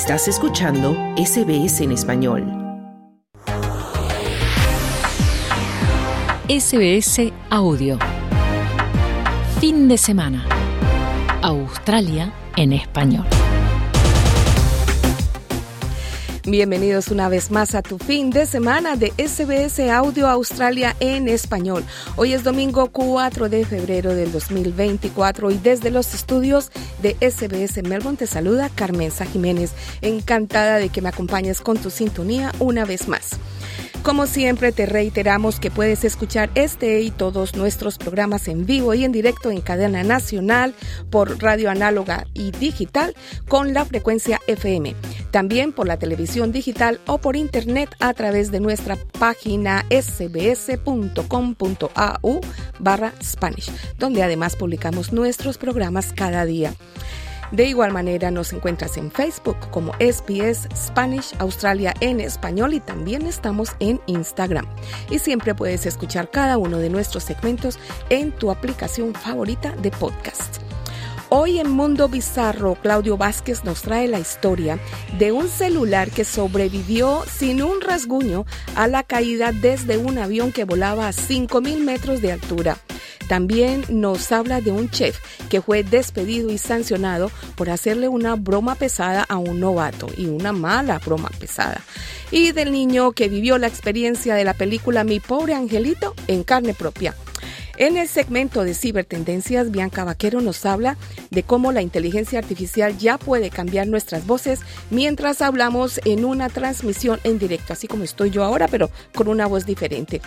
Estás escuchando SBS en español. SBS Audio. Fin de semana. Australia en español. Bienvenidos una vez más a tu fin de semana de SBS Audio Australia en español. Hoy es domingo 4 de febrero del 2024 y desde los estudios de SBS Melbourne te saluda Carmenza Jiménez. Encantada de que me acompañes con tu sintonía una vez más. Como siempre, te reiteramos que puedes escuchar este y todos nuestros programas en vivo y en directo en cadena nacional por radio análoga y digital con la frecuencia FM. También por la televisión digital o por internet a través de nuestra página sbs.com.au barra Spanish, donde además publicamos nuestros programas cada día. De igual manera nos encuentras en Facebook como SPS Spanish Australia en español y también estamos en Instagram. Y siempre puedes escuchar cada uno de nuestros segmentos en tu aplicación favorita de podcast. Hoy en Mundo Bizarro, Claudio Vázquez nos trae la historia de un celular que sobrevivió sin un rasguño a la caída desde un avión que volaba a 5.000 metros de altura. También nos habla de un chef que fue despedido y sancionado por hacerle una broma pesada a un novato y una mala broma pesada. Y del niño que vivió la experiencia de la película Mi pobre angelito en carne propia. En el segmento de cibertendencias, Bianca Vaquero nos habla de cómo la inteligencia artificial ya puede cambiar nuestras voces mientras hablamos en una transmisión en directo, así como estoy yo ahora, pero con una voz diferente.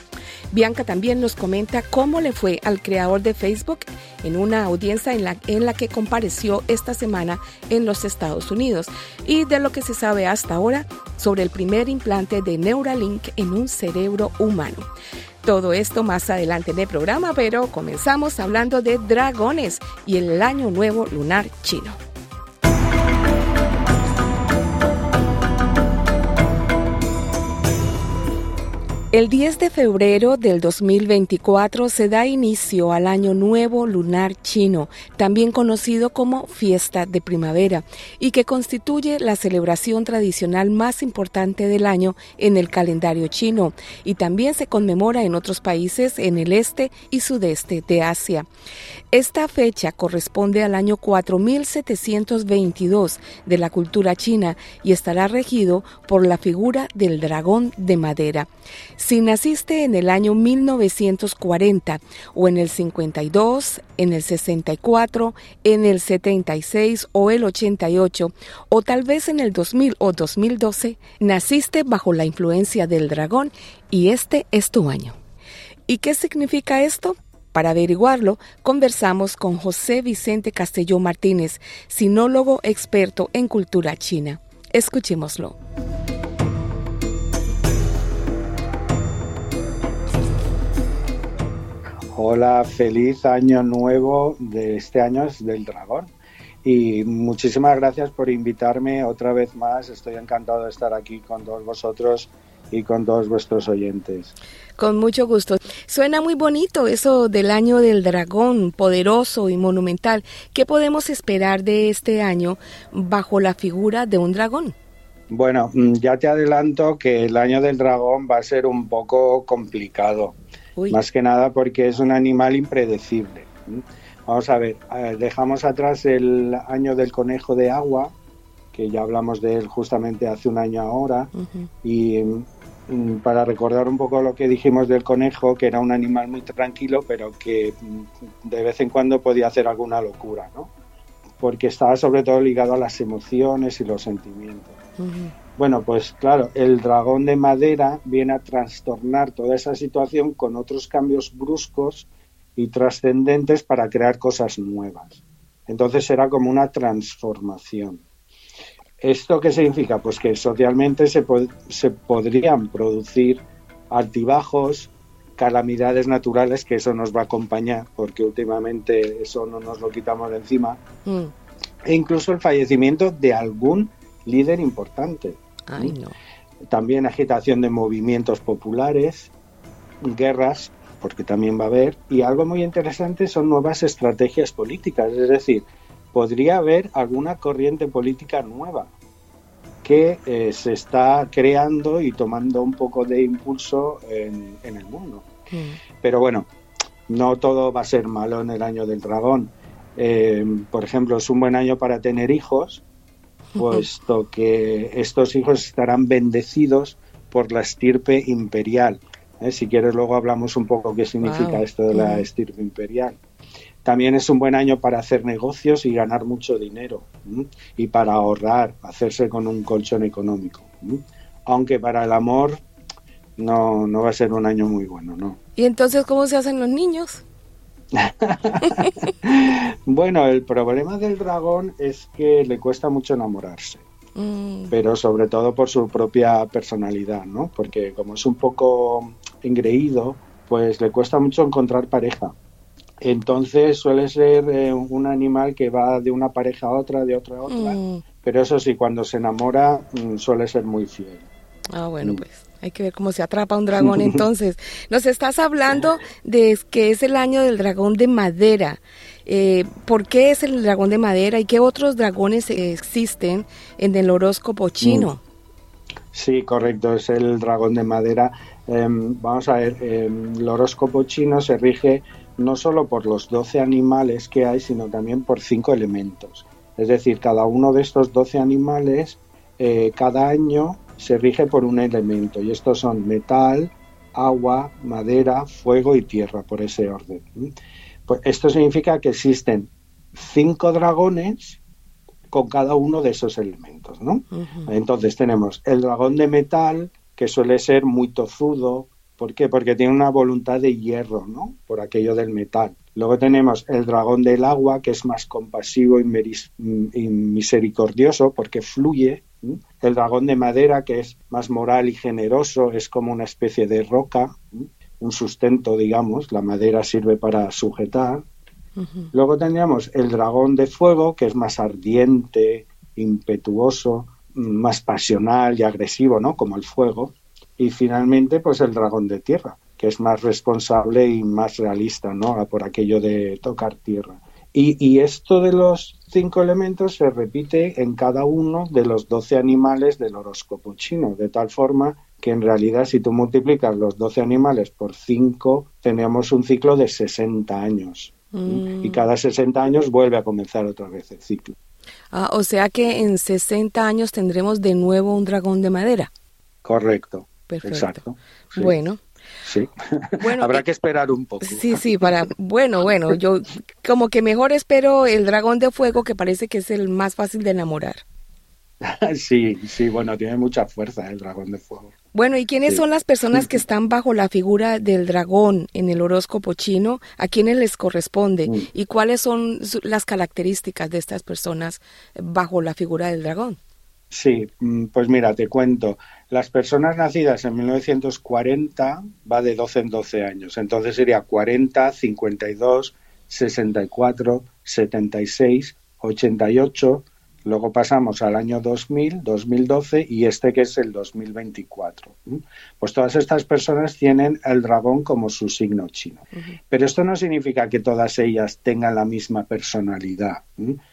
Bianca también nos comenta cómo le fue al creador de Facebook en una audiencia en la, en la que compareció esta semana en los Estados Unidos y de lo que se sabe hasta ahora sobre el primer implante de Neuralink en un cerebro humano. Todo esto más adelante en el programa, pero comenzamos hablando de dragones y el año nuevo lunar chino. El 10 de febrero del 2024 se da inicio al Año Nuevo Lunar Chino, también conocido como Fiesta de Primavera, y que constituye la celebración tradicional más importante del año en el calendario chino, y también se conmemora en otros países en el este y sudeste de Asia. Esta fecha corresponde al año 4722 de la cultura china y estará regido por la figura del dragón de madera. Si naciste en el año 1940 o en el 52, en el 64, en el 76 o el 88 o tal vez en el 2000 o 2012, naciste bajo la influencia del dragón y este es tu año. ¿Y qué significa esto? Para averiguarlo, conversamos con José Vicente Castelló Martínez, sinólogo experto en cultura china. Escuchémoslo. Hola, feliz año nuevo de este año del dragón. Y muchísimas gracias por invitarme otra vez más. Estoy encantado de estar aquí con todos vosotros y con todos vuestros oyentes. Con mucho gusto. Suena muy bonito eso del año del dragón, poderoso y monumental. ¿Qué podemos esperar de este año bajo la figura de un dragón? Bueno, mm, ya te adelanto que el año del dragón va a ser un poco complicado. Más que nada porque es un animal impredecible. Vamos a ver, dejamos atrás el año del conejo de agua, que ya hablamos de él justamente hace un año ahora, y Mm, para recordar un poco lo que dijimos del conejo, que era un animal muy tranquilo, pero que mm, de vez en cuando podía hacer alguna locura, ¿no? Porque estaba sobre todo ligado a las emociones y los sentimientos. Bueno, pues claro, el dragón de madera viene a trastornar toda esa situación con otros cambios bruscos y trascendentes para crear cosas nuevas. Entonces era como una transformación. ¿Esto qué significa? Pues que socialmente se, se podrían producir altibajos, calamidades naturales, que eso nos va a acompañar, porque últimamente eso no nos lo quitamos de encima, mm. e incluso el fallecimiento de algún líder importante. También agitación de movimientos populares, guerras, porque también va a haber, y algo muy interesante son nuevas estrategias políticas, es decir, podría haber alguna corriente política nueva. que eh, se está creando y tomando un poco de impulso en, el mundo. Mm. Pero bueno, no todo va a ser malo en el año del dragón. Eh, por ejemplo, es un buen año para tener hijos, puesto que estos hijos estarán bendecidos por la estirpe imperial. ¿eh? Si quieres, luego hablamos un poco qué significa esto de la estirpe imperial. También es un buen año para hacer negocios y ganar mucho dinero y para ahorrar, hacerse con un colchón económico. Aunque para el amor no, no va a ser un año muy bueno, ¿no? ¿Y entonces cómo se hacen los niños? bueno, el problema del dragón es que le cuesta mucho enamorarse. Mm. Pero sobre todo por su propia personalidad, ¿no? Porque como es un poco engreído, pues le cuesta mucho encontrar pareja. Entonces suele ser eh, un animal que va de una pareja a otra, de otra a otra. Mm. Pero eso sí, cuando se enamora mm, suele ser muy fiel. Ah, bueno, pues hay que ver cómo se atrapa un dragón entonces. Nos estás hablando de que es el año del dragón de madera. Eh, ¿Por qué es el dragón de madera y qué otros dragones existen en el horóscopo chino? Sí, correcto, es el dragón de madera. Em, vamos a ver, em, el horóscopo chino se rige no solo por los 12 animales que hay, sino también por cinco elementos. Es decir, cada uno de estos 12 animales, eh, cada año se rige por un elemento, y estos son metal, agua, madera, fuego y tierra, por ese orden. Pues esto significa que existen cinco dragones con cada uno de esos elementos, ¿no? Entonces tenemos el dragón de metal, que suele ser muy tozudo, ¿Por qué? Porque tiene una voluntad de hierro, ¿no? Por aquello del metal. Luego tenemos el dragón del agua, que es más compasivo y, misericordioso porque fluye. El dragón de madera, que es más moral y generoso, es como una especie de roca, un sustento, digamos. La madera sirve para sujetar. Luego tendríamos el dragón de fuego, que es más ardiente, impetuoso, más pasional y agresivo, ¿no? Como el fuego y finalmente pues el dragón de tierra, que es más responsable y más realista, ¿no? Por aquello de tocar tierra. Y, esto de los cinco elementos se repite en cada uno de los doce animales del horóscopo chino, de tal forma que en realidad si tú multiplicas los doce animales por cinco, tendríamos un ciclo de 60 años. Y mm. cada 60 años vuelve a comenzar otra vez el ciclo. Ah, o sea que en 60 años tendremos de nuevo un dragón de madera. Correcto. Perfecto. Bueno. Sí. Bueno, Habrá que esperar un poco. Sí, sí, para. Bueno, bueno, yo como que mejor espero el dragón de fuego, que parece que es el más fácil de enamorar. sí, sí, bueno, tiene mucha fuerza el dragón de fuego. Bueno, ¿y quiénes son las personas que están bajo la figura del dragón en el horóscopo chino? ¿A quiénes les corresponde? Mm. ¿Y cuáles son las características de estas personas bajo la figura del dragón? Sí, mm, pues mira, te cuento. Las personas nacidas en 1940 va de 12 en 12 años. Entonces sería 40, 52, 64, 76, 88, Luego pasamos al año 2000, 2012 y este que es el 2024. Pues todas estas personas tienen el dragón como su signo chino. Pero esto no significa que todas ellas tengan la misma personalidad,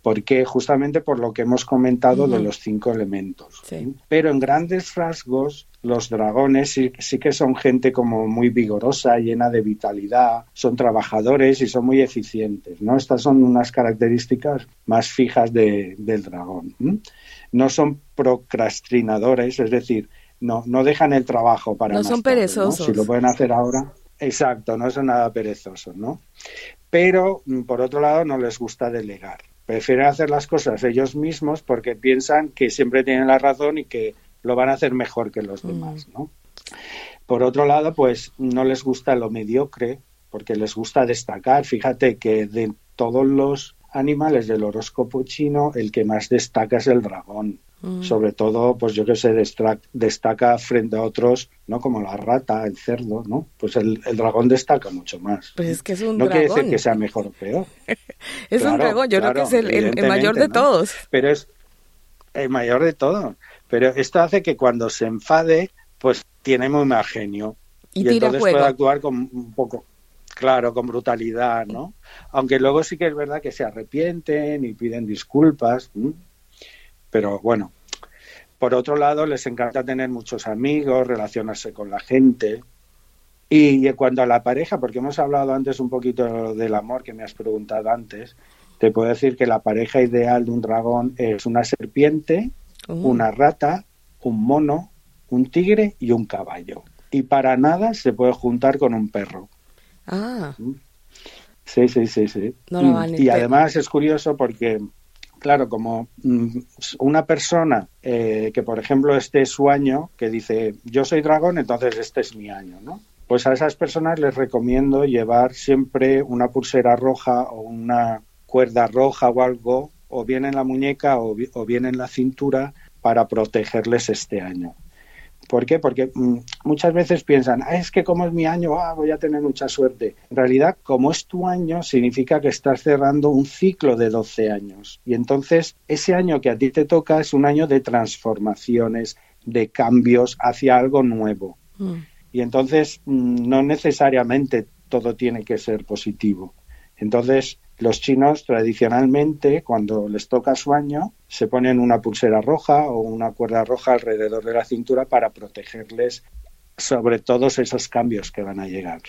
porque justamente por lo que hemos comentado de los cinco elementos. Pero en grandes rasgos los dragones sí, que son gente como muy vigorosa, llena de vitalidad, son trabajadores y son muy eficientes, ¿no? Estas son unas características más fijas del dragón. No son procrastinadores, es decir, no, no dejan el trabajo para No son perezosos. Si lo pueden hacer ahora, exacto, no son nada perezosos, ¿no? Pero, mm, por otro lado, no les gusta delegar. Prefieren hacer las cosas ellos mismos porque piensan que siempre tienen la razón y que lo van a hacer mejor que los mm. demás, ¿no? Por otro lado, pues no les gusta lo mediocre, porque les gusta destacar. Fíjate que de todos los animales del horóscopo chino, el que más destaca es el dragón. Mm. Sobre todo, pues yo que sé, destaca frente a otros, ¿no? Como la rata, el cerdo, ¿no? Pues el, dragón destaca mucho más. Pues es que es un no quiere decir que sea mejor o peor. es un dragón, yo creo que es el, mayor de todos. Pero es el mayor de todos. Pero esto hace que cuando se enfade, pues tiene muy mal genio. Y, entonces puede actuar con un poco, claro, con brutalidad, ¿no? Aunque luego sí que es verdad que se arrepienten y piden disculpas. Pero bueno, Por otro lado, les encanta tener muchos amigos, relacionarse con la gente. Y en cuanto a la pareja, porque hemos hablado antes un poquito del amor que me has preguntado antes, te puedo decir que la pareja ideal de un dragón es una serpiente, oh. una rata, un mono, un tigre y un caballo. Y para nada se puede juntar con un perro. Ah. Sí, sí, sí, sí. Y además es curioso porque, claro, como mm, una persona eh, que, por ejemplo, este es su año, que dice, yo soy dragón, entonces este es mi año, ¿no? Pues a esas personas les recomiendo llevar siempre una pulsera roja o una cuerda roja o algo, o bien en la muñeca o, bien en la cintura, para protegerles este año. ¿Por qué? Porque mm, muchas veces piensan, ah, es que como es mi año, ah, voy a tener mucha suerte. En realidad, como es tu año, significa que estás cerrando un ciclo de 12 años. Y entonces, ese año que a ti te toca es un año de transformaciones, de cambios hacia algo nuevo. Mm. Y entonces, mm, no necesariamente todo tiene que ser positivo. Entonces, los chinos tradicionalmente, cuando les toca su año, se ponen una pulsera roja o una cuerda roja alrededor de la cintura para protegerles sobre todos esos cambios que van a llegar.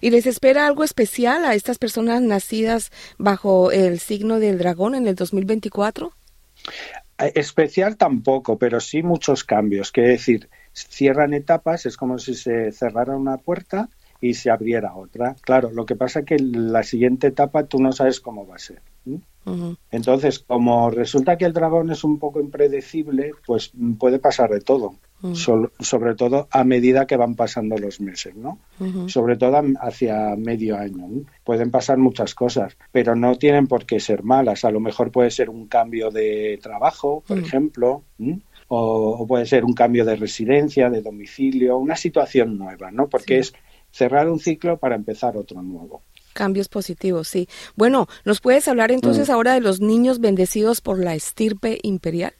¿Y les espera algo especial a estas personas nacidas bajo el signo del dragón en el 2024? Eh, especial tampoco, pero sí muchos cambios. Quiere decir, cierran etapas, es como si se cerrara una puerta y se abriera otra. Claro, lo que pasa es que la siguiente etapa tú no sabes cómo va a ser. Entonces, como resulta que el dragón es un poco impredecible, pues puede pasar de todo. sobre todo a medida que van pasando los meses, ¿no? Sobre todo hacia medio año. Pueden pasar muchas cosas, pero no tienen por qué ser malas. A lo mejor puede ser un cambio de trabajo, por ejemplo, o, puede ser un cambio de residencia, de domicilio, una situación nueva, ¿no? Porque es cerrar un ciclo para empezar otro nuevo. Cambios positivos, sí. Bueno, ¿nos puedes hablar entonces mm. ahora de los niños bendecidos por la estirpe imperial?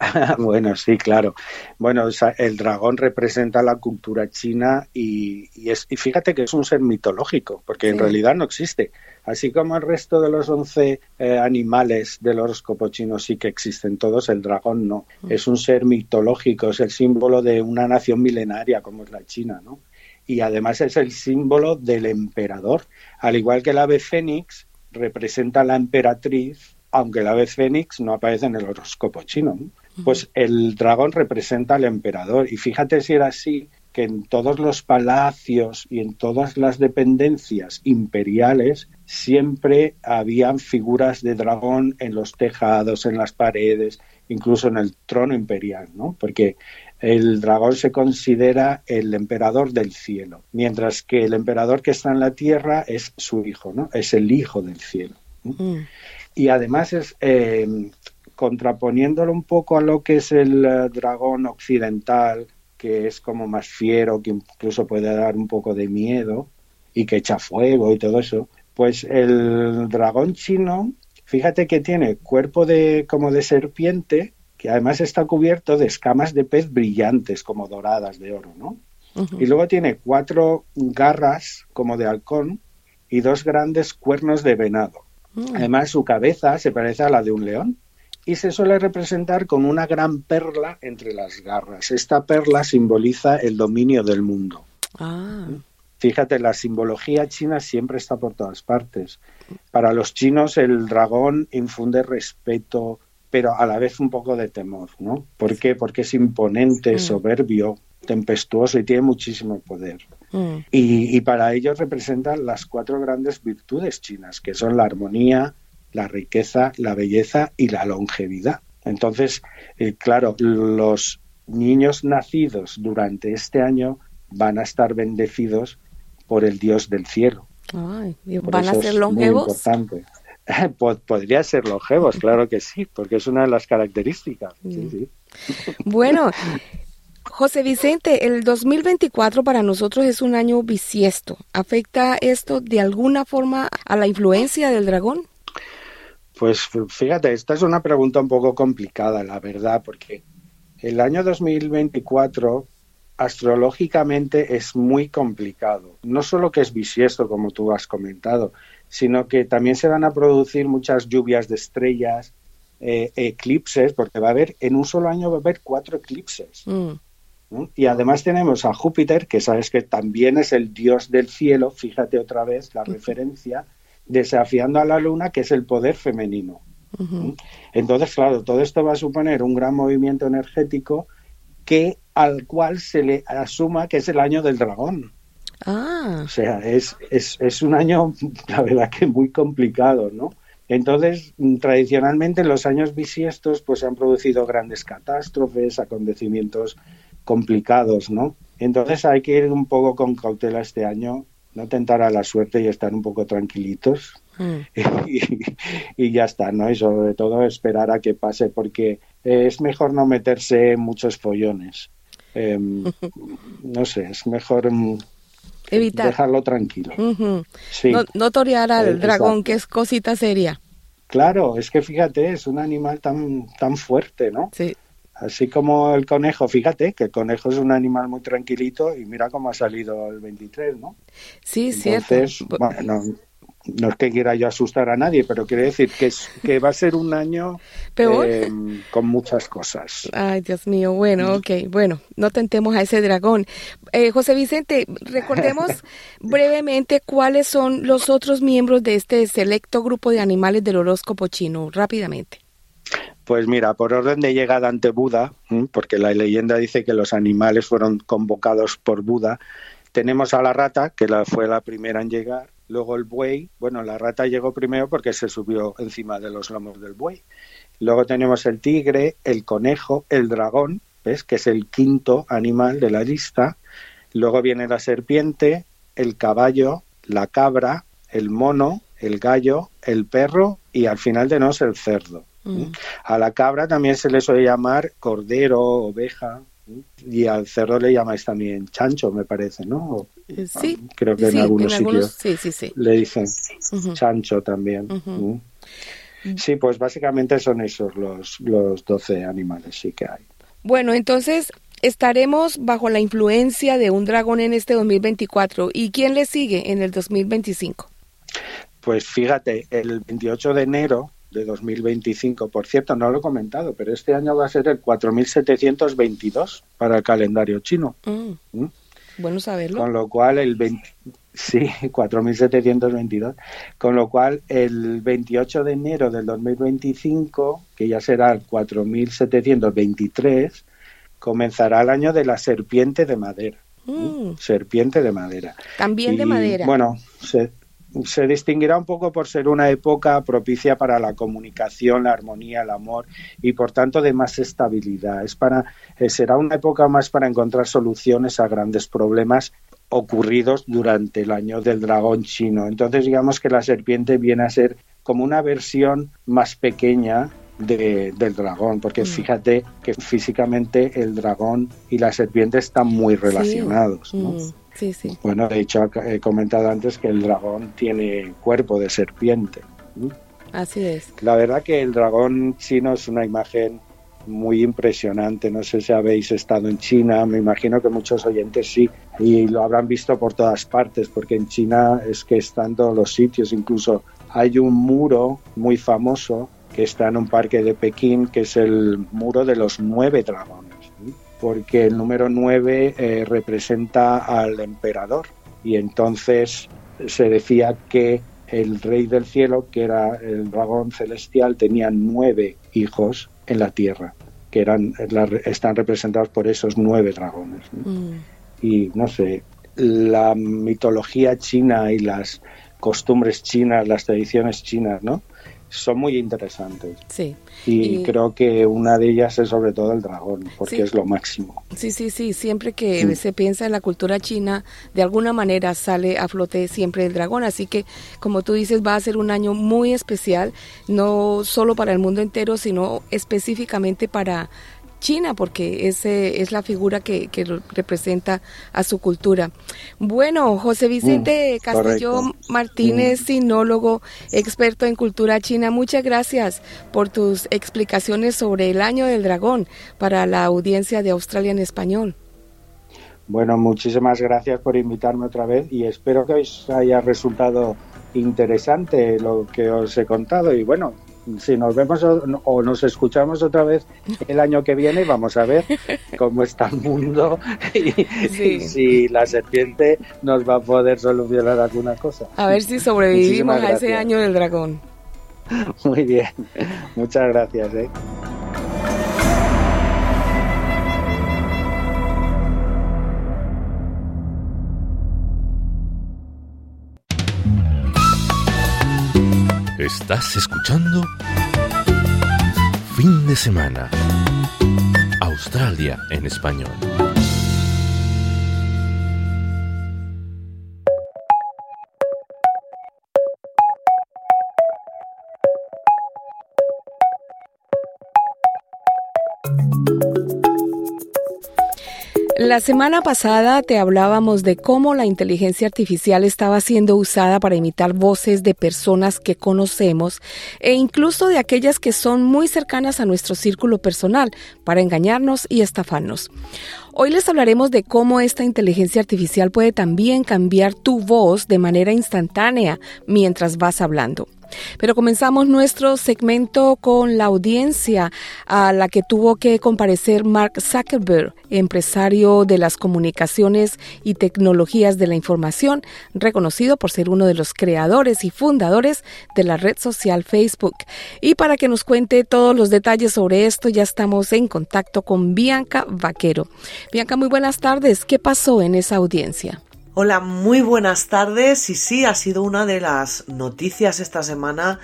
bueno, sí, claro. Bueno, el dragón representa la cultura china y, es, y fíjate que es un ser mitológico, porque en realidad no existe. Así como el resto de los once eh, animales del horóscopo chino sí que existen todos, el dragón no. Mm. Es un ser mitológico, es el símbolo de una nación milenaria como es la China, ¿no? Y además es el símbolo del emperador. Al igual que el ave fénix representa a la emperatriz, aunque el ave fénix no aparece en el horóscopo chino. Pues el dragón representa al emperador. Y fíjate si era así, que en todos los palacios y en todas las dependencias imperiales siempre habían figuras de dragón en los tejados, en las paredes, incluso en el trono imperial, ¿no? Porque el dragón se considera el emperador del cielo, mientras que el emperador que está en la tierra es su hijo, ¿no? Es el hijo del cielo. Mm. Y además es eh, contraponiéndolo un poco a lo que es el eh, dragón occidental, que es como más fiero, que incluso puede dar un poco de miedo y que echa fuego y todo eso, pues el dragón chino, fíjate que tiene cuerpo de como de serpiente, que además está cubierto de escamas de pez brillantes, como doradas de oro, ¿no? Y luego tiene cuatro garras como de halcón y dos grandes cuernos de venado. Mm. Además, su cabeza se parece a la de un león y se suele representar con una gran perla entre las garras. Esta perla simboliza el dominio del mundo. Ah. Fíjate, la simbología china siempre está por todas partes. Para los chinos el dragón infunde respeto, pero a la vez un poco de temor, ¿no? ¿Por qué? Porque es imponente, mm. soberbio, tempestuoso y tiene muchísimo poder. Mm. Y, para ellos representan las cuatro grandes virtudes chinas, que son la armonía, la riqueza, la belleza y la longevidad. Entonces, eh, claro, los niños nacidos durante este año van a estar bendecidos por el Dios del cielo. ¿Van a ser longevos? Podría ser longevos, claro que sí, porque es una de las características. Mm. Bueno, José Vicente, el 2024 para nosotros es un año bisiesto. ¿Afecta esto de alguna forma a la influencia del dragón? Pues fíjate, esta es una pregunta un poco complicada, la verdad, porque el año 2024 astrológicamente es muy complicado. No solo que es bisiesto, como tú has comentado, sino que también se van a producir muchas lluvias de estrellas eh, eclipses, porque va a haber, en un solo año va a haber cuatro eclipses. Mm. Y además tenemos a Júpiter, que sabes que también es el dios del cielo, fíjate otra vez la referencia, desafiando a la luna, que es el poder femenino. Entonces, claro, todo esto va a suponer un gran movimiento energético que al cual se le asuma que es el año del dragón. Ah. O sea, es, es, es un año, la verdad que muy complicado, ¿no? Entonces, tradicionalmente en los años bisiestos pues se han producido grandes catástrofes, acontecimientos complicados, ¿no? Entonces hay que ir un poco con cautela este año, no tentar a la suerte y estar un poco tranquilitos mm. y, ya está, ¿no? Y sobre todo esperar a que pase porque es mejor no meterse en muchos follones. Em, no sé, es mejor mm, Evitar. dejarlo tranquilo. no, torear al eh, dragón, que es cosita seria. Claro, es que fíjate, es un animal tan, tan fuerte, ¿no? Sí. Así como el conejo, fíjate que el conejo es un animal muy tranquilito y mira cómo ha salido el 23, ¿no? Sí, Entonces, cierto. Bueno, no es que quiera yo asustar a nadie, pero quiere decir que, es, que va a ser un año eh, con muchas cosas. Ay, Dios mío, bueno, ok, bueno, no tentemos a ese dragón. Eh, José Vicente, recordemos brevemente cuáles son los otros miembros de este selecto grupo de animales del horóscopo chino, rápidamente. Pues mira, por orden de llegada ante Buda, porque la leyenda dice que los animales fueron convocados por Buda, tenemos a la rata, que la, fue la primera en llegar, luego el buey, bueno, la rata llegó primero porque se subió encima de los lomos del buey. Luego tenemos el tigre, el conejo, el dragón, ¿ves? Que es el quinto animal de la lista. Luego viene la serpiente, el caballo, la cabra, el mono, el gallo, el perro y al final de nos el cerdo. Mm. A la cabra también se le suele llamar cordero, oveja, y al cerdo le llamáis también chancho, me parece, ¿no? Eh, sí. Creo que en algunos sitios le dicen chancho también. Sí, pues básicamente son esos los, los 12 animales, sí que hay. Bueno, entonces estaremos bajo la influencia de un dragón en este 2024. ¿Y quién le sigue en el 2025? Pues fíjate, el 28 de enero de 2025. Por cierto, no lo he comentado, pero este año va a ser el 4722 para el calendario chino. Mm. ¿Mm? Bueno saberlo. Con lo cual el 20, sí, 4722, con lo cual el 28 de enero del 2025, que ya será el 4723, comenzará el año de la serpiente de madera. Mm. Serpiente de madera. También de madera. Bueno, se, se distinguirá un poco por ser una época propicia para la comunicación, la armonía, el amor y por tanto de más estabilidad. Es para, eh, será una época más para encontrar soluciones a grandes problemas ocurridos durante el año del dragón chino. Entonces digamos que la serpiente viene a ser como una versión más pequeña del dragón, porque mm. fíjate que físicamente el dragón y la serpiente están muy relacionados. Mm. Sí, sí. Bueno, de hecho he comentado antes que el dragón tiene cuerpo de serpiente. Así es. La verdad que el dragón chino es una imagen muy impresionante. No sé si habéis estado en China, me imagino que muchos oyentes sí, y lo habrán visto por todas partes, porque en China es que están todos los sitios, incluso hay un muro muy famoso que está en un parque de Pekín, que es el muro de los nueve dragones porque el número 9 eh, representa al emperador y entonces se decía que el rey del cielo, que era el dragón celestial, tenía nueve hijos en la tierra, que eran están representados por esos nueve dragones. Mm. Y no sé, la mitología china y las costumbres chinas, las tradiciones chinas, ¿no? Son muy interesantes. Sí. Y, creo que una de ellas es sobre todo el dragón, porque es lo máximo. Sí, sí, sí. Siempre que mm. se piensa en la cultura china, de alguna manera sale a flote siempre el dragón. Así que, como tú dices, va a ser un año muy especial, no solo para el mundo entero, sino específicamente para China, porque ese es la figura que, representa a su cultura. Bueno, José Vicente mm, Castellón Martínez, mm. sinólogo, experto en cultura china, muchas gracias por tus explicaciones sobre el año del dragón para la audiencia de Australia en español. Bueno, muchísimas gracias por invitarme otra vez y espero que os haya resultado interesante lo que os he contado y bueno, si nos vemos o, nos escuchamos otra vez el año que viene, vamos a ver cómo está el mundo y, si la serpiente nos va a poder solucionar alguna cosa. A ver si sobrevivimos a ese año del dragón. Muy bien, muchas gracias. ¿eh? Estás escuchando Fin de Semana. Australia en español. La semana pasada te hablábamos de cómo la inteligencia artificial estaba siendo usada para imitar voces de personas que conocemos e incluso de aquellas que son muy cercanas a nuestro círculo personal para engañarnos y estafarnos. Hoy les hablaremos de cómo esta inteligencia artificial puede también cambiar tu voz de manera instantánea mientras vas hablando. Pero comenzamos nuestro segmento con la audiencia a la que tuvo que comparecer Mark Zuckerberg, empresario de las comunicaciones y tecnologías de la información, reconocido por ser uno de los creadores y fundadores de la red social Facebook. Y para que nos cuente todos los detalles sobre esto, ya estamos en contacto con Bianca Vaquero. Bianca, muy buenas tardes. ¿Qué pasó en esa audiencia? Hola, muy buenas tardes. Y sí, ha sido una de las noticias esta semana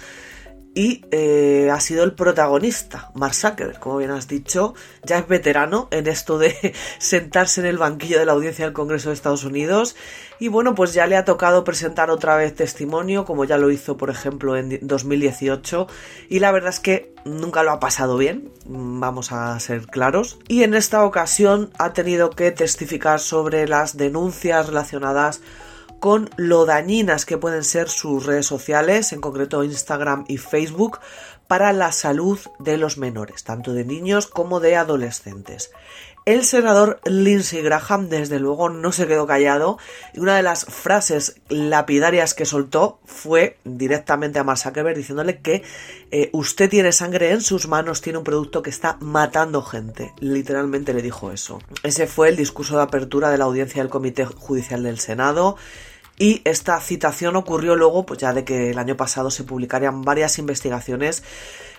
y eh, ha sido el protagonista, Mark Zuckerberg, como bien has dicho, ya es veterano en esto de sentarse en el banquillo de la audiencia del Congreso de Estados Unidos y bueno, pues ya le ha tocado presentar otra vez testimonio, como ya lo hizo, por ejemplo, en 2018. Y la verdad es que nunca lo ha pasado bien, vamos a ser claros. Y en esta ocasión ha tenido que testificar sobre las denuncias relacionadas con lo dañinas que pueden ser sus redes sociales, en concreto Instagram y Facebook, para la salud de los menores, tanto de niños como de adolescentes. El senador Lindsey Graham, desde luego, no se quedó callado y una de las frases lapidarias que soltó fue directamente a Mark Zuckerberg diciéndole que eh, usted tiene sangre en sus manos, tiene un producto que está matando gente. Literalmente le dijo eso. Ese fue el discurso de apertura de la audiencia del Comité Judicial del Senado. Y esta citación ocurrió luego, pues ya de que el año pasado se publicarían varias investigaciones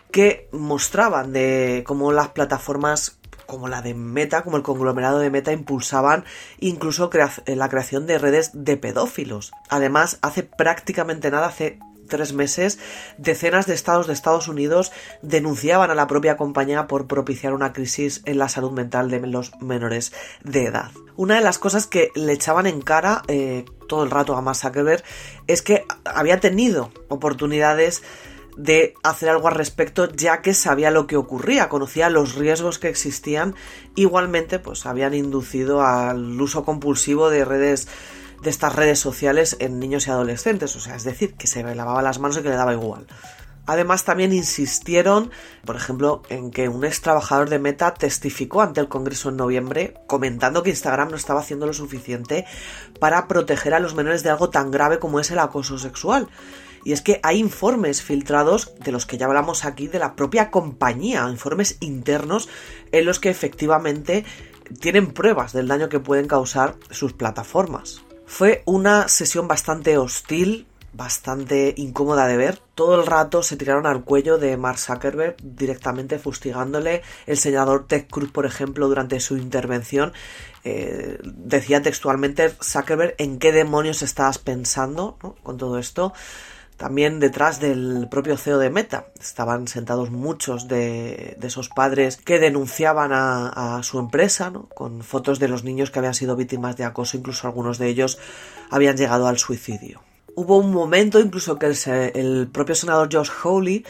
que mostraban de cómo las plataformas como la de Meta, como el conglomerado de Meta, impulsaban incluso la creación de redes de pedófilos. Además, hace prácticamente nada, hace tres meses, decenas de estados de Estados Unidos denunciaban a la propia compañía por propiciar una crisis en la salud mental de los menores de edad. Una de las cosas que le echaban en cara eh, todo el rato a Mark Zuckerberg es que había tenido oportunidades de hacer algo al respecto ya que sabía lo que ocurría, conocía los riesgos que existían, igualmente pues habían inducido al uso compulsivo de redes de estas redes sociales en niños y adolescentes, o sea, es decir, que se lavaba las manos y que le daba igual. Además, también insistieron, por ejemplo, en que un ex trabajador de Meta testificó ante el Congreso en noviembre comentando que Instagram no estaba haciendo lo suficiente para proteger a los menores de algo tan grave como es el acoso sexual. Y es que hay informes filtrados de los que ya hablamos aquí de la propia compañía, informes internos en los que efectivamente tienen pruebas del daño que pueden causar sus plataformas. Fue una sesión bastante hostil, bastante incómoda de ver. Todo el rato se tiraron al cuello de Mark Zuckerberg directamente fustigándole. El senador Ted Cruz, por ejemplo, durante su intervención eh, decía textualmente Zuckerberg en qué demonios estabas pensando con todo esto. También detrás del propio CEO de Meta. Estaban sentados muchos de, esos padres que denunciaban a, su empresa, con fotos de los niños que habían sido víctimas de acoso, incluso algunos de ellos habían llegado al suicidio. Hubo un momento incluso que el, propio senador Josh Hawley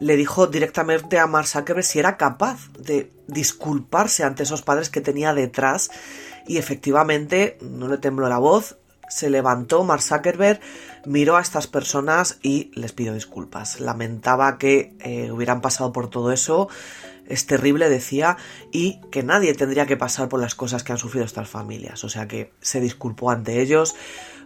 le dijo directamente a Mark Zuckerberg si era capaz de disculparse ante esos padres que tenía detrás. Y efectivamente no le tembló la voz, se levantó Mark Zuckerberg, miró a estas personas y les pidió disculpas. Lamentaba que eh, hubieran pasado por todo eso. Es terrible, decía, y que nadie tendría que pasar por las cosas que han sufrido estas familias. O sea que se disculpó ante ellos.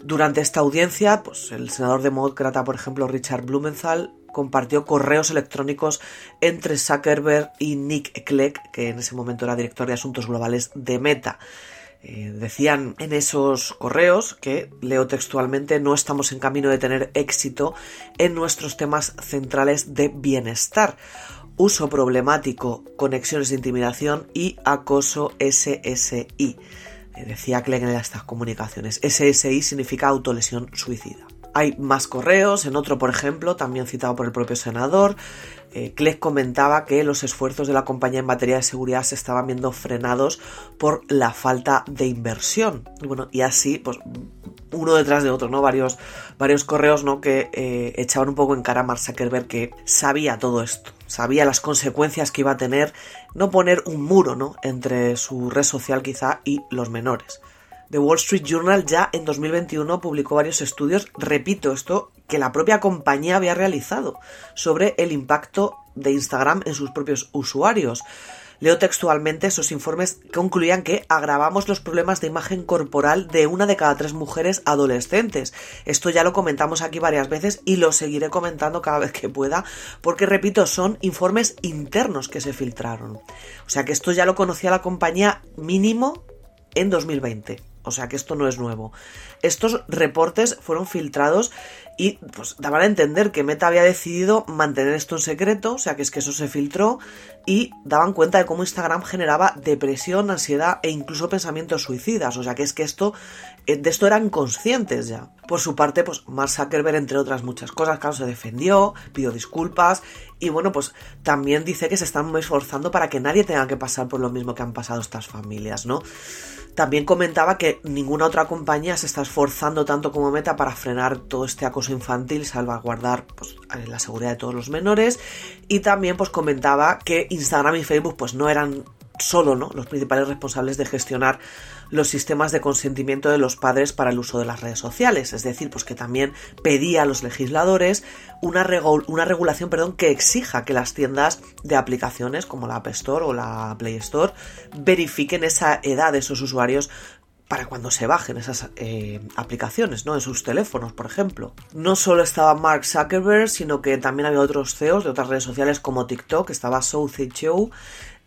Durante esta audiencia, pues el senador demócrata, por ejemplo, Richard Blumenthal, compartió correos electrónicos entre Zuckerberg y Nick Clegg, que en ese momento era director de asuntos globales de Meta. Eh, decían en esos correos que, leo textualmente, no estamos en camino de tener éxito en nuestros temas centrales de bienestar, uso problemático, conexiones de intimidación y acoso SSI. Eh, decía Clegg en estas comunicaciones. SSI significa autolesión suicida. Hay más correos, en otro, por ejemplo, también citado por el propio senador, eh, comentaba que los esfuerzos de la compañía en materia de seguridad se estaban viendo frenados por la falta de inversión. Y bueno, y así, pues uno detrás de otro, ¿no? Varios, varios correos, ¿no? Que eh, echaban un poco en cara a Mark Zuckerberg que sabía todo esto, sabía las consecuencias que iba a tener no poner un muro, ¿no? Entre su red social quizá y los menores. The Wall Street Journal ya en 2021 publicó varios estudios, repito esto, que la propia compañía había realizado sobre el impacto de Instagram en sus propios usuarios. Leo textualmente esos informes que concluían que agravamos los problemas de imagen corporal de una de cada tres mujeres adolescentes. Esto ya lo comentamos aquí varias veces y lo seguiré comentando cada vez que pueda, porque repito, son informes internos que se filtraron. O sea que esto ya lo conocía la compañía mínimo en 2020. O sea que esto no es nuevo. Estos reportes fueron filtrados y pues daban a entender que Meta había decidido mantener esto en secreto, o sea que es que eso se filtró y daban cuenta de cómo Instagram generaba depresión, ansiedad e incluso pensamientos suicidas, o sea que es que esto eh, de esto eran conscientes ya. Por su parte, pues Mark Zuckerberg, entre otras muchas cosas, claro, se defendió, pidió disculpas y bueno, pues también dice que se están esforzando para que nadie tenga que pasar por lo mismo que han pasado estas familias, ¿no? También comentaba que ninguna otra compañía se está esforzando tanto como Meta para frenar todo este acoso infantil, salvaguardar pues, la seguridad de todos los menores. Y también pues comentaba que Instagram y Facebook pues no eran solo ¿no? los principales responsables de gestionar los sistemas de consentimiento de los padres para el uso de las redes sociales, es decir, pues que también pedía a los legisladores una, una regulación perdón, que exija que las tiendas de aplicaciones como la App Store o la Play Store verifiquen esa edad de esos usuarios para cuando se bajen esas eh, aplicaciones, ¿no? En sus teléfonos, por ejemplo. No solo estaba Mark Zuckerberg, sino que también había otros CEOs de otras redes sociales como TikTok, estaba Southie Show,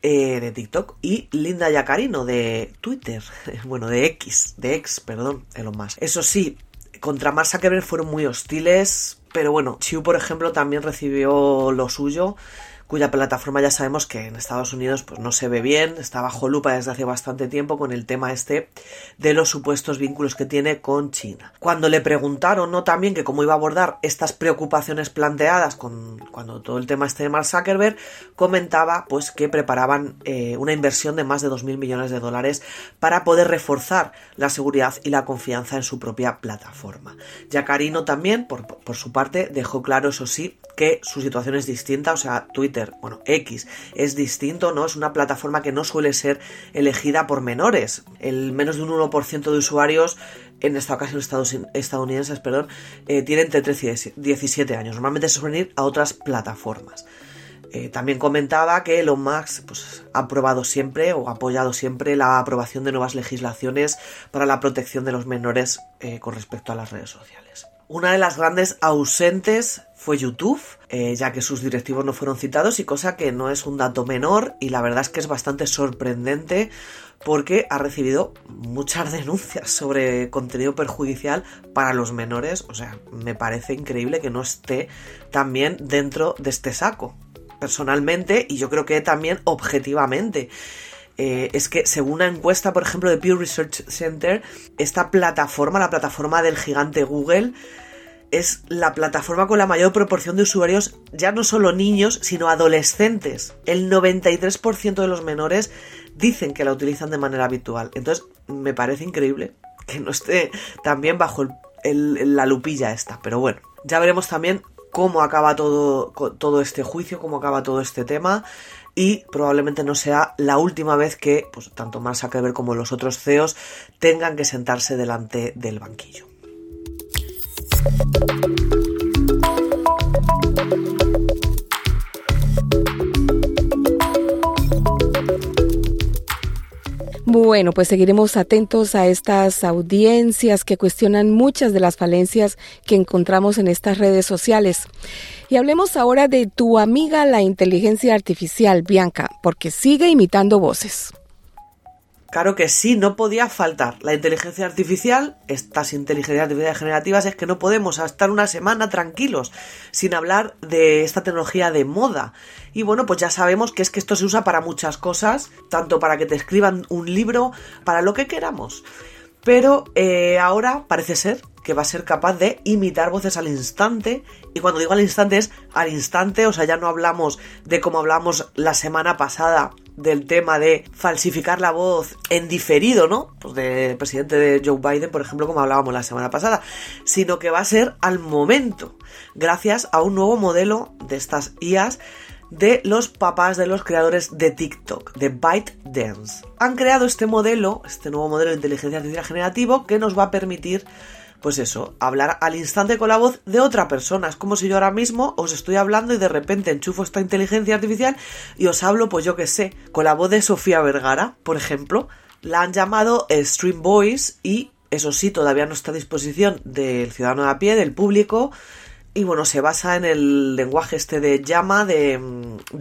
eh, de TikTok y Linda Yacarino de Twitter, bueno, de X, de X, perdón, lo más. Eso sí, contra Mark Zuckerberg fueron muy hostiles, pero bueno, Chiu, por ejemplo, también recibió lo suyo cuya plataforma ya sabemos que en Estados Unidos pues no se ve bien, está bajo lupa desde hace bastante tiempo con el tema este de los supuestos vínculos que tiene con China. Cuando le preguntaron, ¿no? También que cómo iba a abordar estas preocupaciones planteadas con cuando todo el tema este de Mark Zuckerberg, comentaba pues que preparaban eh, una inversión de más de 2.000 millones de dólares para poder reforzar la seguridad y la confianza en su propia plataforma. Yacarino también, por, por su parte, dejó claro, eso sí, que su situación es distinta, o sea, Twitter, bueno, X, es distinto, ¿no? Es una plataforma que no suele ser elegida por menores. El menos de un 1% de usuarios, en esta ocasión estadounidenses, perdón, eh, tienen entre 13 y 17 años. Normalmente se suelen ir a otras plataformas. Eh, también comentaba que Elon Musk pues, ha aprobado siempre o ha apoyado siempre la aprobación de nuevas legislaciones para la protección de los menores eh, con respecto a las redes sociales. Una de las grandes ausentes fue YouTube, eh, ya que sus directivos no fueron citados y cosa que no es un dato menor y la verdad es que es bastante sorprendente porque ha recibido muchas denuncias sobre contenido perjudicial para los menores, o sea, me parece increíble que no esté también dentro de este saco, personalmente y yo creo que también objetivamente. Eh, es que según una encuesta, por ejemplo, de Pew Research Center, esta plataforma, la plataforma del gigante Google, es la plataforma con la mayor proporción de usuarios, ya no solo niños, sino adolescentes. El 93% de los menores dicen que la utilizan de manera habitual. Entonces, me parece increíble que no esté también bajo la lupilla esta. Pero bueno, ya veremos también cómo acaba todo, todo este juicio, cómo acaba todo este tema y probablemente no sea la última vez que pues, tanto Mark Zuckerberg como los otros CEOs tengan que sentarse delante del banquillo. Bueno, pues seguiremos atentos a estas audiencias que cuestionan muchas de las falencias que encontramos en estas redes sociales. Y hablemos ahora de tu amiga la inteligencia artificial, Bianca, porque sigue imitando voces. Claro que sí, no podía faltar. La inteligencia artificial, estas inteligencias artificiales generativas, es que no podemos estar una semana tranquilos sin hablar de esta tecnología de moda. Y bueno, pues ya sabemos que es que esto se usa para muchas cosas, tanto para que te escriban un libro, para lo que queramos. Pero eh, ahora parece ser que va a ser capaz de imitar voces al instante. Y cuando digo al instante es al instante, o sea, ya no hablamos de como hablamos la semana pasada del tema de falsificar la voz en diferido, ¿no? Pues del presidente de Joe Biden, por ejemplo, como hablábamos la semana pasada, sino que va a ser al momento, gracias a un nuevo modelo de estas IAs de los papás de los creadores de TikTok, de ByteDance. Han creado este modelo, este nuevo modelo de inteligencia artificial generativo que nos va a permitir pues eso, hablar al instante con la voz de otra persona. Es como si yo ahora mismo os estoy hablando y de repente enchufo esta inteligencia artificial y os hablo, pues yo qué sé, con la voz de Sofía Vergara, por ejemplo. La han llamado Stream Voice y eso sí, todavía no está a disposición del ciudadano de a pie, del público. Y bueno, se basa en el lenguaje este de llama de,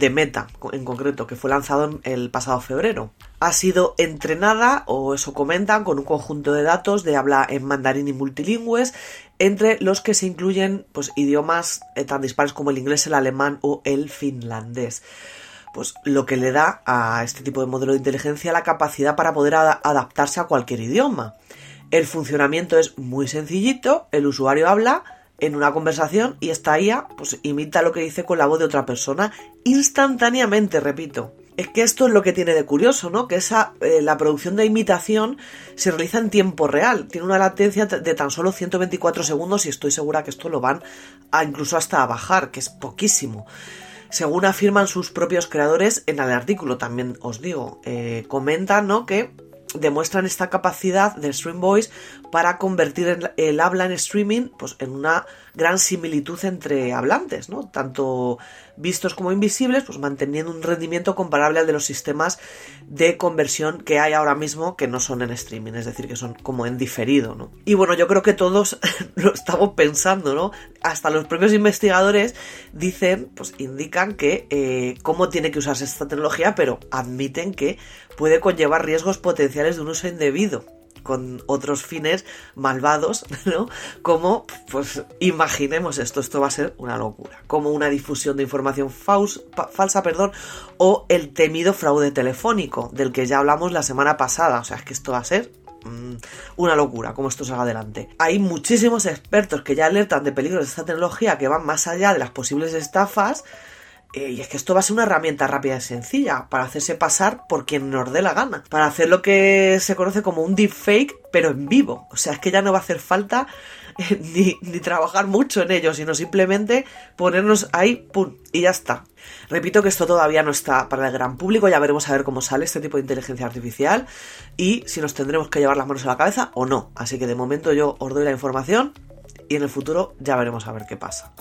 Meta, en concreto, que fue lanzado el pasado febrero ha sido entrenada, o eso comentan, con un conjunto de datos de habla en mandarín y multilingües, entre los que se incluyen pues, idiomas eh, tan dispares como el inglés, el alemán o el finlandés. Pues lo que le da a este tipo de modelo de inteligencia la capacidad para poder adaptarse a cualquier idioma. El funcionamiento es muy sencillito, el usuario habla en una conversación y esta IA pues imita lo que dice con la voz de otra persona instantáneamente, repito. Es que esto es lo que tiene de curioso, ¿no? Que esa, eh, la producción de imitación se realiza en tiempo real. Tiene una latencia de tan solo 124 segundos y estoy segura que esto lo van a incluso hasta a bajar, que es poquísimo. Según afirman sus propios creadores en el artículo, también os digo, eh, comentan, ¿no? Que demuestran esta capacidad de Stream Voice para convertir el, habla en streaming pues, en una gran similitud entre hablantes. Tanto vistos como invisibles, pues manteniendo un rendimiento comparable al de los sistemas de conversión que hay ahora mismo que no son en streaming, es decir, que son como en diferido. Y bueno, yo creo que todos lo estamos pensando, ¿no? Hasta los propios investigadores dicen, pues indican que eh, cómo tiene que usarse esta tecnología, pero admiten que puede conllevar riesgos potenciales de un uso indebido con otros fines malvados, ¿no? Como, pues imaginemos esto, esto va a ser una locura, como una difusión de información falsa, perdón, o el temido fraude telefónico, del que ya hablamos la semana pasada, o sea, es que esto va a ser mm, una locura, como esto salga adelante. Hay muchísimos expertos que ya alertan de peligros de esta tecnología que van más allá de las posibles estafas, eh, y es que esto va a ser una herramienta rápida y sencilla para hacerse pasar por quien nos dé la gana. Para hacer lo que se conoce como un deepfake, pero en vivo. O sea, es que ya no va a hacer falta eh, ni, ni, trabajar mucho en ello, sino simplemente ponernos ahí, pum, y ya está. Repito que esto todavía no está para el gran público, ya veremos a ver cómo sale este tipo de inteligencia artificial y si nos tendremos que llevar las manos a la cabeza o no. Así que de momento yo os doy la información y en el futuro ya veremos a ver qué pasa.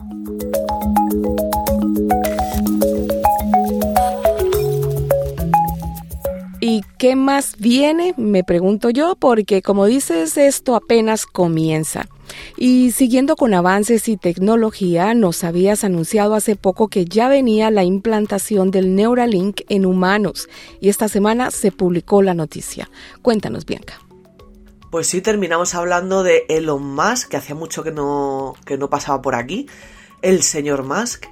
¿Y qué más viene? Me pregunto yo, porque como dices, esto apenas comienza. Y siguiendo con avances y tecnología, nos habías anunciado hace poco que ya venía la implantación del Neuralink en humanos y esta semana se publicó la noticia. Cuéntanos, Bianca. Pues sí, terminamos hablando de Elon Musk, que hacía mucho que no, que no pasaba por aquí, el señor Musk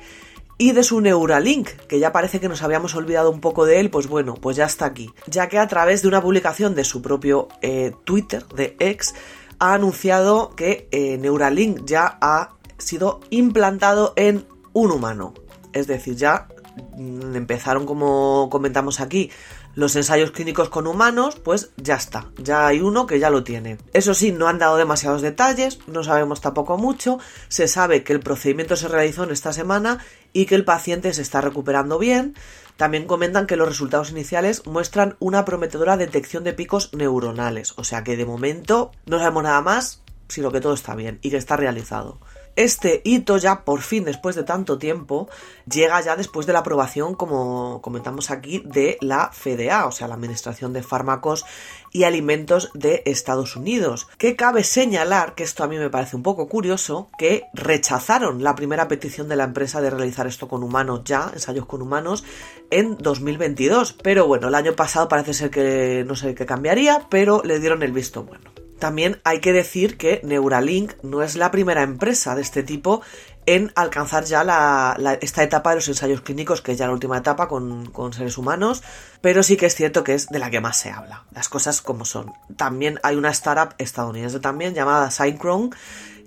y de su Neuralink, que ya parece que nos habíamos olvidado un poco de él, pues bueno, pues ya está aquí, ya que a través de una publicación de su propio eh, Twitter, de X, ha anunciado que eh, Neuralink ya ha sido implantado en un humano. Es decir, ya mm, empezaron como comentamos aquí los ensayos clínicos con humanos, pues ya está, ya hay uno que ya lo tiene. Eso sí, no han dado demasiados detalles, no sabemos tampoco mucho, se sabe que el procedimiento se realizó en esta semana y que el paciente se está recuperando bien. También comentan que los resultados iniciales muestran una prometedora detección de picos neuronales, o sea que de momento no sabemos nada más, sino que todo está bien y que está realizado. Este hito ya por fin, después de tanto tiempo, llega ya después de la aprobación, como comentamos aquí, de la FDA, o sea, la Administración de Fármacos y Alimentos de Estados Unidos. Que cabe señalar, que esto a mí me parece un poco curioso, que rechazaron la primera petición de la empresa de realizar esto con humanos ya, ensayos con humanos, en 2022. Pero bueno, el año pasado parece ser que no sé qué cambiaría, pero le dieron el visto bueno. También hay que decir que Neuralink no es la primera empresa de este tipo en alcanzar ya esta etapa de los ensayos clínicos, que es ya la última etapa con, seres humanos, pero sí que es cierto que es de la que más se habla, las cosas como son. También hay una startup estadounidense también llamada Synchron,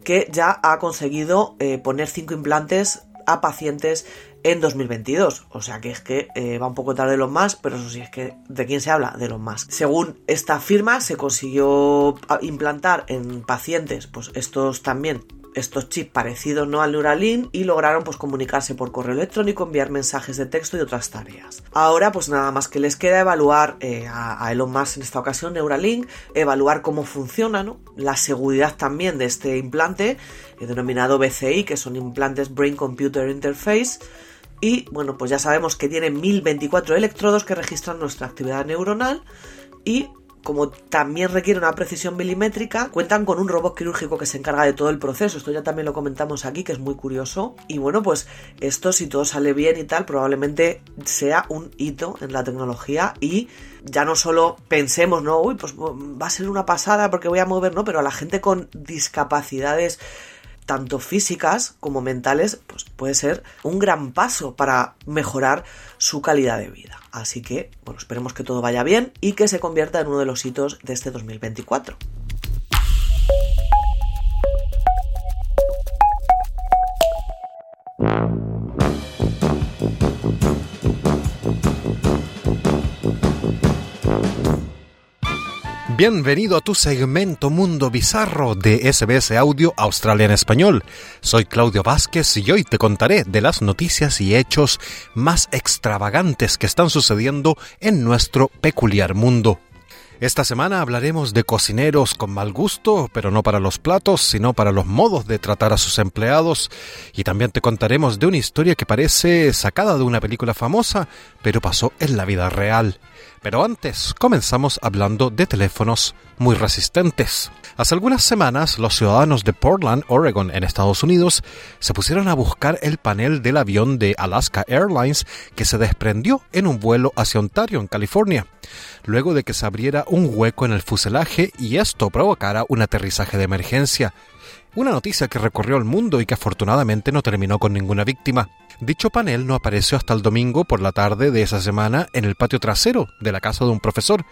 que ya ha conseguido eh, poner cinco implantes a pacientes en 2022. O sea que es que eh, va un poco tarde de los más, pero eso sí es que de quién se habla, de los más. Según esta firma, se consiguió implantar en pacientes, pues estos también estos chips parecidos no al Neuralink y lograron pues comunicarse por correo electrónico, enviar mensajes de texto y otras tareas. Ahora pues nada más que les queda evaluar eh, a, Elon Musk en esta ocasión Neuralink, evaluar cómo funciona, ¿no? la seguridad también de este implante eh, denominado BCI, que son implantes Brain Computer Interface y bueno, pues ya sabemos que tiene 1024 electrodos que registran nuestra actividad neuronal y como también requiere una precisión milimétrica, cuentan con un robot quirúrgico que se encarga de todo el proceso. Esto ya también lo comentamos aquí, que es muy curioso. Y bueno, pues esto, si todo sale bien y tal, probablemente sea un hito en la tecnología y ya no solo pensemos, no, uy, pues va a ser una pasada porque voy a mover, no, pero a la gente con discapacidades tanto físicas como mentales, pues puede ser un gran paso para mejorar su calidad de vida. Así que, bueno, esperemos que todo vaya bien y que se convierta en uno de los hitos de este 2024. Bienvenido a tu segmento Mundo Bizarro de SBS Audio Australia en Español. Soy Claudio Vázquez y hoy te contaré de las noticias y hechos más extravagantes que están sucediendo en nuestro peculiar mundo. Esta semana hablaremos de cocineros con mal gusto, pero no para los platos, sino para los modos de tratar a sus empleados. Y también te contaremos de una historia que parece sacada de una película famosa, pero pasó en la vida real. Pero antes, comenzamos hablando de teléfonos muy resistentes. Hace algunas semanas, los ciudadanos de Portland, Oregon, en Estados Unidos, se pusieron a buscar el panel del avión de Alaska Airlines que se desprendió en un vuelo hacia Ontario, en California, luego de que se abriera un hueco en el fuselaje y esto provocara un aterrizaje de emergencia. Una noticia que recorrió el mundo y que afortunadamente no terminó con ninguna víctima. Dicho panel no apareció hasta el domingo por la tarde de esa semana en el patio trasero de la casa de un profesor,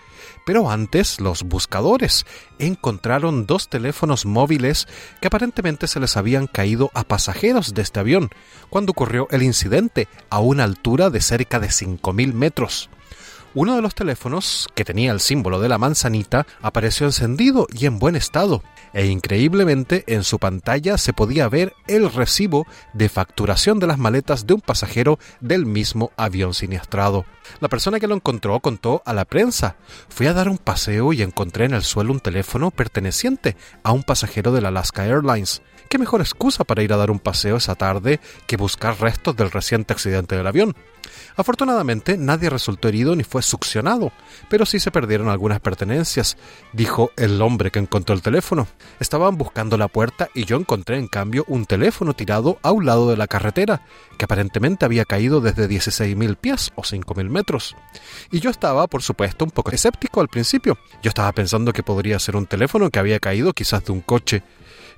pero antes los buscadores encontraron dos teléfonos móviles que aparentemente se les habían caído a pasajeros de este avión cuando ocurrió el incidente a una altura de cerca de 5.000 metros. Uno de los teléfonos, que tenía el símbolo de la manzanita, apareció encendido y en buen estado, e increíblemente en su pantalla se podía ver el recibo de facturación de las maletas de un pasajero del mismo avión siniestrado. La persona que lo encontró contó a la prensa, fui a dar un paseo y encontré en el suelo un teléfono perteneciente a un pasajero de la Alaska Airlines. ¿Qué mejor excusa para ir a dar un paseo esa tarde que buscar restos del reciente accidente del avión? Afortunadamente nadie resultó herido ni fue succionado, pero sí se perdieron algunas pertenencias, dijo el hombre que encontró el teléfono. Estaban buscando la puerta y yo encontré en cambio un teléfono tirado a un lado de la carretera, que aparentemente había caído desde 16.000 pies o 5.000 metros. Y yo estaba, por supuesto, un poco escéptico al principio. Yo estaba pensando que podría ser un teléfono que había caído quizás de un coche,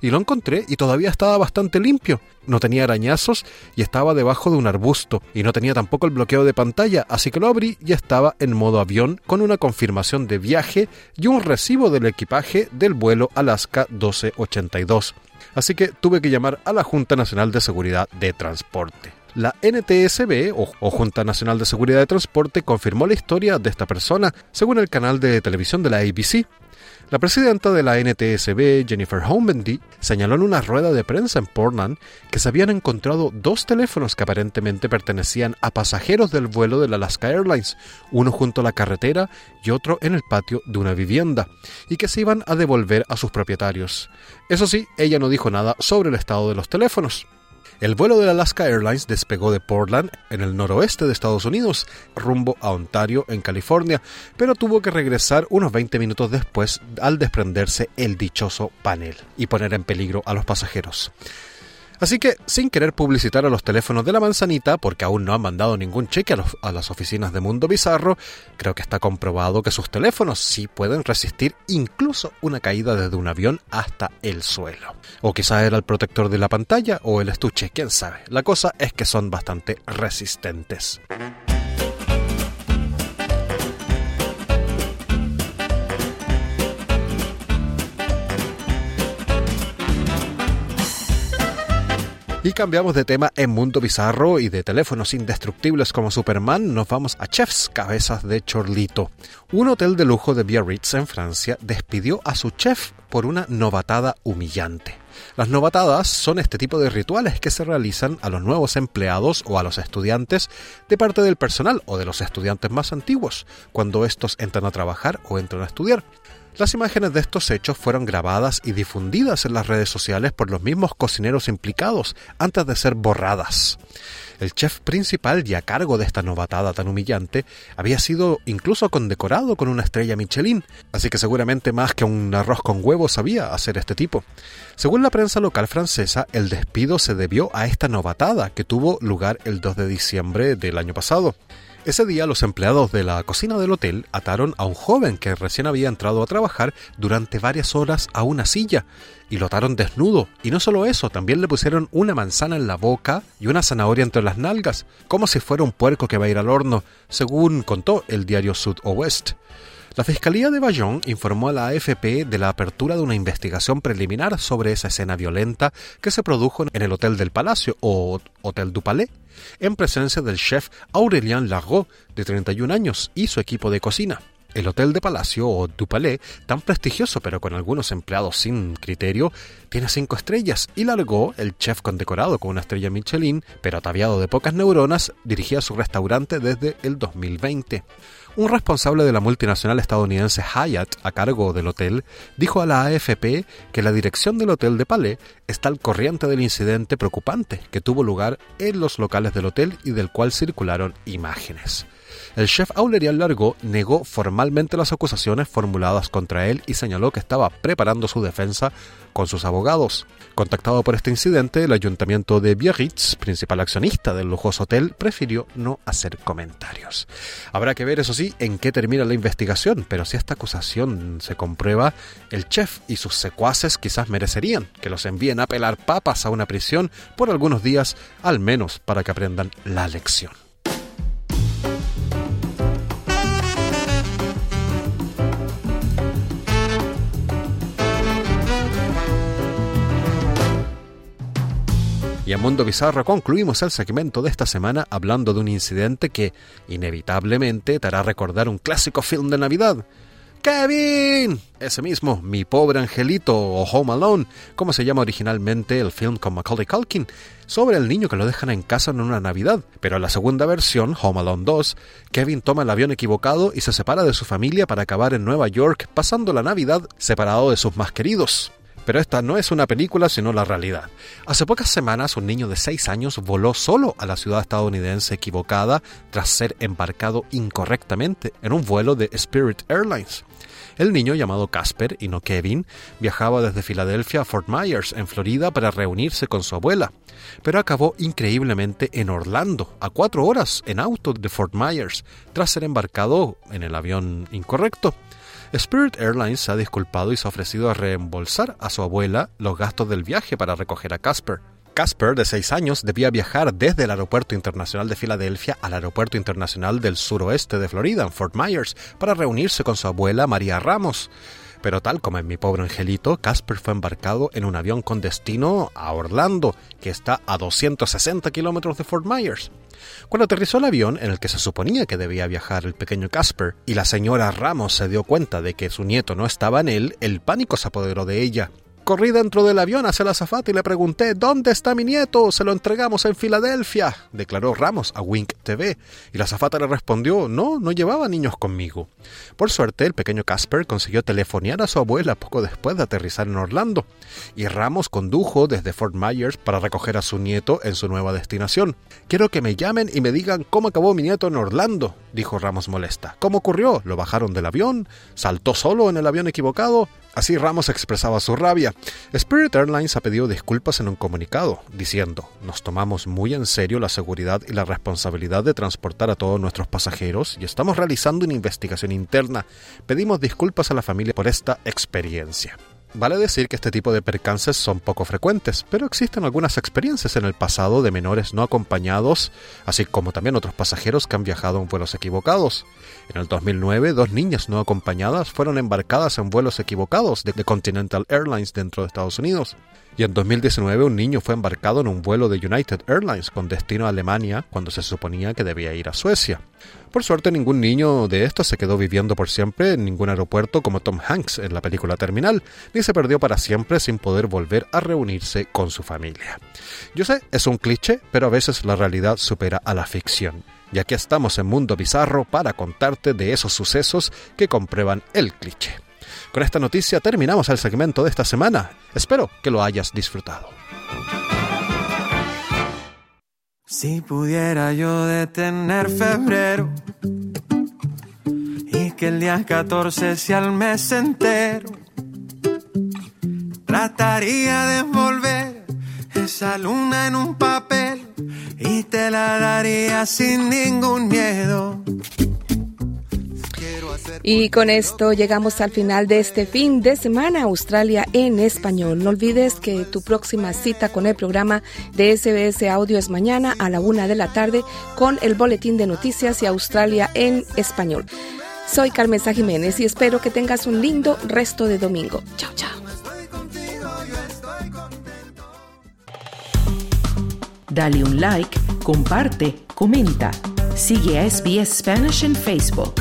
y lo encontré y todavía estaba bastante limpio. No tenía arañazos y estaba debajo de un arbusto y no tenía tampoco el bloqueo de pantalla, así que lo abrí y estaba en modo avión con una confirmación de viaje y un recibo del equipaje del vuelo Alaska 1282. Así que tuve que llamar a la Junta Nacional de Seguridad de Transporte. La NTSB, o, Junta Nacional de Seguridad de Transporte, confirmó la historia de esta persona, según el canal de televisión de la ABC. La presidenta de la NTSB, Jennifer Homendy, señaló en una rueda de prensa en Portland que se habían encontrado dos teléfonos que aparentemente pertenecían a pasajeros del vuelo de la Alaska Airlines, uno junto a la carretera y otro en el patio de una vivienda, y que se iban a devolver a sus propietarios. Eso sí, ella no dijo nada sobre el estado de los teléfonos. El vuelo de Alaska Airlines despegó de Portland, en el noroeste de Estados Unidos, rumbo a Ontario, en California, pero tuvo que regresar unos 20 minutos después al desprenderse el dichoso panel y poner en peligro a los pasajeros. Así que, sin querer publicitar a los teléfonos de la manzanita, porque aún no han mandado ningún cheque a, las oficinas de Mundo Bizarro, creo que está comprobado que sus teléfonos sí pueden resistir incluso una caída desde un avión hasta el suelo. O quizá era el protector de la pantalla o el estuche, quién sabe. La cosa es que son bastante resistentes. Y cambiamos de tema en Mundo Bizarro y de teléfonos indestructibles como Superman, nos vamos a Chefs Cabezas de Chorlito. Un hotel de lujo de Biarritz en Francia despidió a su chef por una novatada humillante. Las novatadas son este tipo de rituales que se realizan a los nuevos empleados o a los estudiantes de parte del personal o de los estudiantes más antiguos, cuando estos entran a trabajar o entran a estudiar. Las imágenes de estos hechos fueron grabadas y difundidas en las redes sociales por los mismos cocineros implicados antes de ser borradas. El chef principal y a cargo de esta novatada tan humillante había sido incluso condecorado con una estrella Michelin, así que seguramente más que un arroz con huevos sabía hacer este tipo. Según la prensa local francesa, el despido se debió a esta novatada que tuvo lugar el 2 de diciembre del año pasado. Ese día los empleados de la cocina del hotel ataron a un joven que recién había entrado a trabajar durante varias horas a una silla y lo ataron desnudo. Y no solo eso, también le pusieron una manzana en la boca y una zanahoria entre las nalgas, como si fuera un puerco que va a ir al horno, según contó el diario Sud o West. La Fiscalía de Bayonne informó a la AFP de la apertura de una investigación preliminar sobre esa escena violenta que se produjo en el Hotel del Palacio o Hotel du Palais, en presencia del chef Aurélien Largot, de 31 años, y su equipo de cocina. El Hotel de Palacio o du Palais, tan prestigioso pero con algunos empleados sin criterio, tiene cinco estrellas y Largo, el chef condecorado con una estrella Michelin, pero ataviado de pocas neuronas, dirigía su restaurante desde el 2020. Un responsable de la multinacional estadounidense Hyatt, a cargo del hotel, dijo a la AFP que la dirección del hotel de Palais está al corriente del incidente preocupante que tuvo lugar en los locales del hotel y del cual circularon imágenes. El chef Aurelian Largo negó formalmente las acusaciones formuladas contra él y señaló que estaba preparando su defensa con sus abogados. Contactado por este incidente, el ayuntamiento de Biarritz, principal accionista del lujoso hotel, prefirió no hacer comentarios. Habrá que ver, eso sí, en qué termina la investigación, pero si esta acusación se comprueba, el chef y sus secuaces quizás merecerían que los envíen a pelar papas a una prisión por algunos días, al menos para que aprendan la lección. Y en Mundo Bizarro concluimos el segmento de esta semana hablando de un incidente que inevitablemente te hará recordar un clásico film de Navidad. ¡Kevin! Ese mismo, Mi pobre angelito o Home Alone, como se llama originalmente el film con Macaulay Culkin, sobre el niño que lo dejan en casa en una Navidad. Pero en la segunda versión, Home Alone 2, Kevin toma el avión equivocado y se separa de su familia para acabar en Nueva York pasando la Navidad separado de sus más queridos. Pero esta no es una película, sino la realidad. Hace pocas semanas, un niño de 6 años voló solo a la ciudad estadounidense equivocada tras ser embarcado incorrectamente en un vuelo de Spirit Airlines. El niño, llamado Casper y no Kevin, viajaba desde Filadelfia a Fort Myers, en Florida, para reunirse con su abuela, pero acabó increíblemente en Orlando, a cuatro horas en auto de Fort Myers, tras ser embarcado en el avión incorrecto. Spirit Airlines se ha disculpado y se ha ofrecido a reembolsar a su abuela los gastos del viaje para recoger a Casper. Casper, de 6 años, debía viajar desde el Aeropuerto Internacional de Filadelfia al Aeropuerto Internacional del Suroeste de Florida, en Fort Myers, para reunirse con su abuela María Ramos. Pero tal como en mi pobre angelito, Casper fue embarcado en un avión con destino a Orlando, que está a 260 kilómetros de Fort Myers. Cuando aterrizó el avión en el que se suponía que debía viajar el pequeño Casper y la señora Ramos se dio cuenta de que su nieto no estaba en él, el pánico se apoderó de ella corrí dentro del avión hacia la azafata y le pregunté ¿Dónde está mi nieto? Se lo entregamos en Filadelfia, declaró Ramos a Wink TV, y la azafata le respondió No, no llevaba niños conmigo. Por suerte, el pequeño Casper consiguió telefonear a su abuela poco después de aterrizar en Orlando, y Ramos condujo desde Fort Myers para recoger a su nieto en su nueva destinación. Quiero que me llamen y me digan cómo acabó mi nieto en Orlando, dijo Ramos molesta. ¿Cómo ocurrió? ¿Lo bajaron del avión? ¿Saltó solo en el avión equivocado? Así Ramos expresaba su rabia. Spirit Airlines ha pedido disculpas en un comunicado, diciendo, nos tomamos muy en serio la seguridad y la responsabilidad de transportar a todos nuestros pasajeros y estamos realizando una investigación interna. Pedimos disculpas a la familia por esta experiencia. Vale decir que este tipo de percances son poco frecuentes, pero existen algunas experiencias en el pasado de menores no acompañados, así como también otros pasajeros que han viajado en vuelos equivocados. En el 2009, dos niñas no acompañadas fueron embarcadas en vuelos equivocados de Continental Airlines dentro de Estados Unidos. Y en 2019 un niño fue embarcado en un vuelo de United Airlines con destino a Alemania cuando se suponía que debía ir a Suecia. Por suerte ningún niño de estos se quedó viviendo por siempre en ningún aeropuerto como Tom Hanks en la película Terminal, ni se perdió para siempre sin poder volver a reunirse con su familia. Yo sé, es un cliché, pero a veces la realidad supera a la ficción. Y aquí estamos en Mundo Bizarro para contarte de esos sucesos que comprueban el cliché. Con esta noticia terminamos el segmento de esta semana. Espero que lo hayas disfrutado. Si pudiera yo detener febrero y que el día 14 sea el mes entero, trataría de envolver esa luna en un papel y te la daría sin ningún miedo. Y con esto llegamos al final de este fin de semana Australia en español. No olvides que tu próxima cita con el programa de SBS Audio es mañana a la una de la tarde con el boletín de noticias y Australia en español. Soy Carmen Jiménez y espero que tengas un lindo resto de domingo. Chao, chao. Dale un like, comparte, comenta. Sigue a SBS Spanish en Facebook.